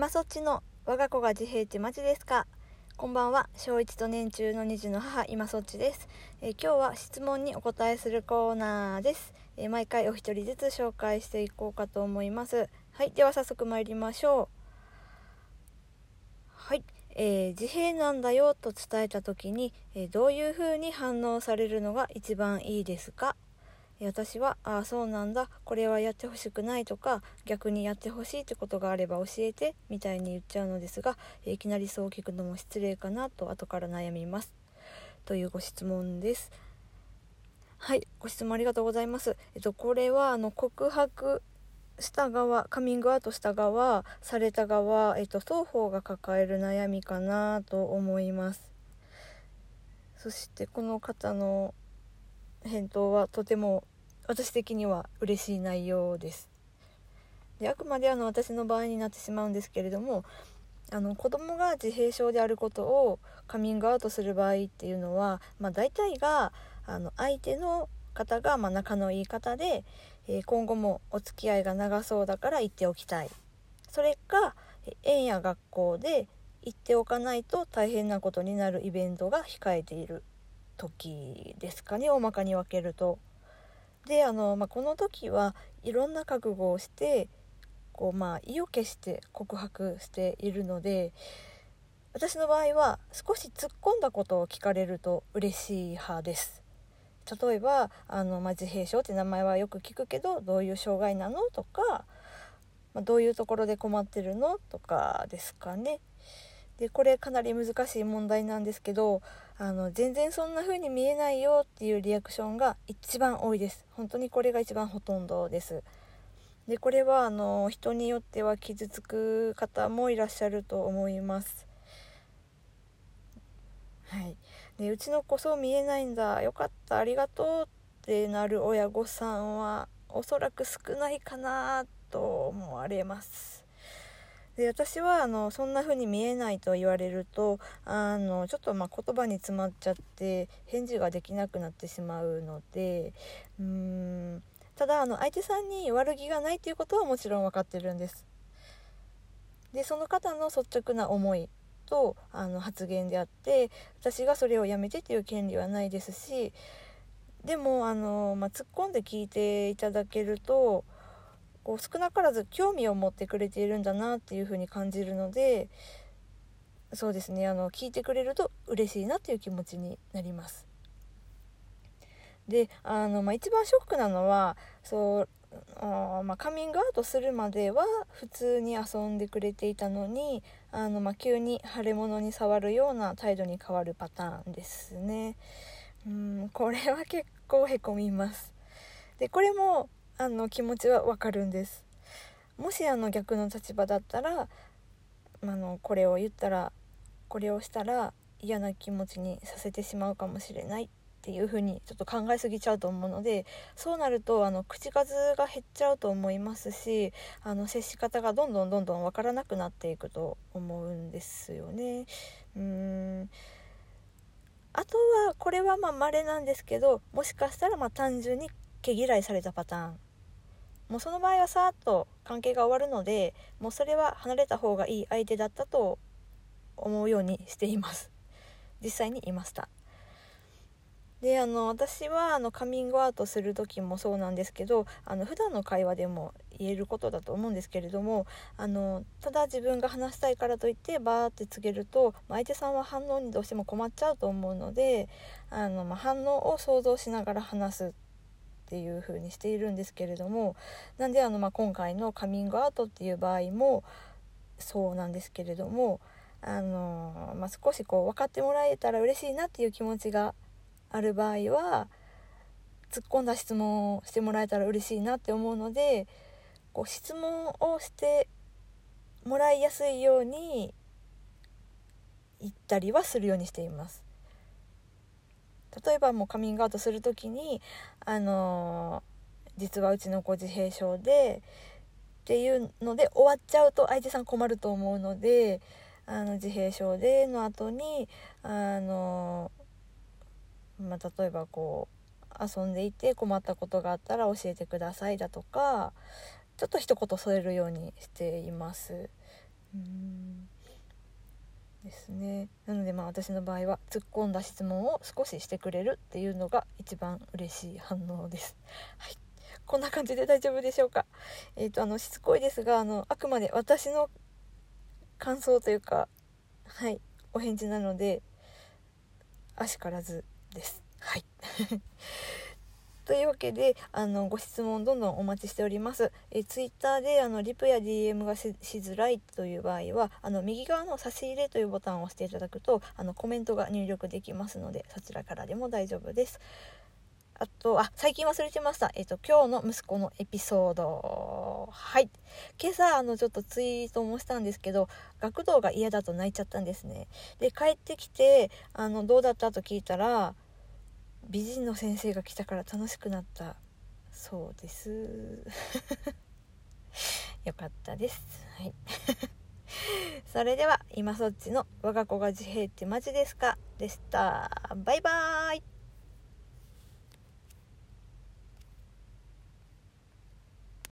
今そっちの我が子が自閉地マジですか？こんばんは。小1と年中の2児の母今そっちです、えー、今日は質問にお答えするコーナーです、えー、毎回お一人ずつ紹介していこうかと思います。はい。では早速参りましょう。はい、えー、自閉なんだよと伝えた時に、えどういう風に反応されるのが一番いいですか？私は「ああそうなんだ。これはやってほしくない」とか逆にやってほしいってことがあれば教えてみたいに言っちゃうのですがいきなりそう聞くのも失礼かなと後から悩みます。というご質問です。はいご質問ありがとうございます。えっとこれはあの告白した側カミングアウトした側された側、えっと、双方が抱える悩みかなと思います。そしてこの方の返答はとても私的には嬉しい内容です。であくまであの私の場合になってしまうんですけれどもあの子供が自閉症であることをカミングアウトする場合っていうのは、まあ、大体があの相手の方がまあ仲のいい方で、えー、今後もお付き合いが長そうだから言っておきたいそれか園や学校で言っておかないと大変なことになるイベントが控えている時ですかね大まかに分けると。であの、まあ、この時はいろんな覚悟をしてこう、まあ、意を決して告白しているので私の場合は少し突っ込んだことを聞かれると嬉しい派です。例えばあの、まあ、自閉症って名前はよく聞くけどどういう障害なのとか、まあ、どういうところで困ってるのとかですかね。でこれかなり難しい問題なんですけどあの全然そんな風に見えないよっていうリアクションが一番多いです。本当にこれが一番ほとんどです。でこれはあの人によっては傷つく方もいらっしゃると思います。はい。でうちの子そう見えないんだ。よかった。ありがとうってなる親御さんはおそらく少ないかなと思われます。で私はあのそんな風に見えないと言われるとあのちょっとま言葉に詰まっちゃって返事ができなくなってしまうのでうーんただあの相手さんに悪気がないということはもちろん分かってるんです。でその方の率直な思いとあの発言であって私がそれをやめてという権利はないですしでもあの、まあ、突っ込んで聞いていただけるとこう少なからず興味を持ってくれているんだなっていうふうに感じるのでそうですねあの聞いてくれると嬉しいなっていう気持ちになります。であの、まあ、一番ショックなのはそうあまあ、カミングアウトするまでは普通に遊んでくれていたのにあの、まあ、急に腫れ物に触るような態度に変わるパターンですね。うんこれは結構へこみます。でこれもあの気持ちはわかるんですもしあの逆の立場だったらあのこれを言ったらこれをしたら嫌な気持ちにさせてしまうかもしれないっていう風にちょっと考えすぎちゃうと思うのでそうなるとあの口数が減っちゃうと思いますしあの接し方がどんどんどんどん分からなくなっていくと思うんですよね。うーんあとはこれはまあ稀なんですけどもしかしたらま単純に毛嫌いされたパターンもうその場合はさーっと関係が終わるのでもうそれは離れた方がいい相手だったと思うようにしています。実際にいました。であの私はあのカミングアウトする時もそうなんですけどあの普段の会話でも言えることだと思うんですけれどもあのただ自分が話したいからといってバーって告げると相手さんは反応にどうしても困っちゃうと思うのであの、まあ、反応を想像しながら話す。っていう風にしているんですけれどもなんであの、まあ、今回のカミングアウトっていう場合もそうなんですけれどもあの、まあ、少しこう分かってもらえたら嬉しいなっていう気持ちがある場合は突っ込んだ質問をしてもらえたら嬉しいなって思うのでこう質問をしてもらいやすいように言ったりはするようにしています。例えばもうカミングアウトする時にあの実はうちの子自閉症でっていうので終わっちゃうと相手さん困ると思うのであの自閉症での後にあのまあ、例えばこう遊んでいて困ったことがあったら教えてくださいだとかちょっと一言添えるようにしています。うんですねなのでまあ私の場合は突っ込んだ質問を少ししてくれるっていうのが一番嬉しい反応です。はいこんな感じで大丈夫でしょうか？えっ、ー、とあのしつこいですがあのあくまで私の感想というかはいお返事なのであしからずです。はいというわけであのご質問どんどんお待ちしております。えツイッターであのリプや DM がしづらいという場合はあの右側の差し入れというボタンを押していただくとあのコメントが入力できますのでそちらからでも大丈夫です。あと、あ、最近忘れてました。えっ、と、今日の息子のエピソード。はい。今朝、あの、ちょっとツイートもしたんですけど、学童が嫌だと泣いちゃったんですね。で、帰ってきて、あの、どうだったと聞いたら、美人の先生が来たから楽しくなったそうです。よかったです。はい。それでは今そっちの我が子が自閉ってマジですか？でした。バイバーイ。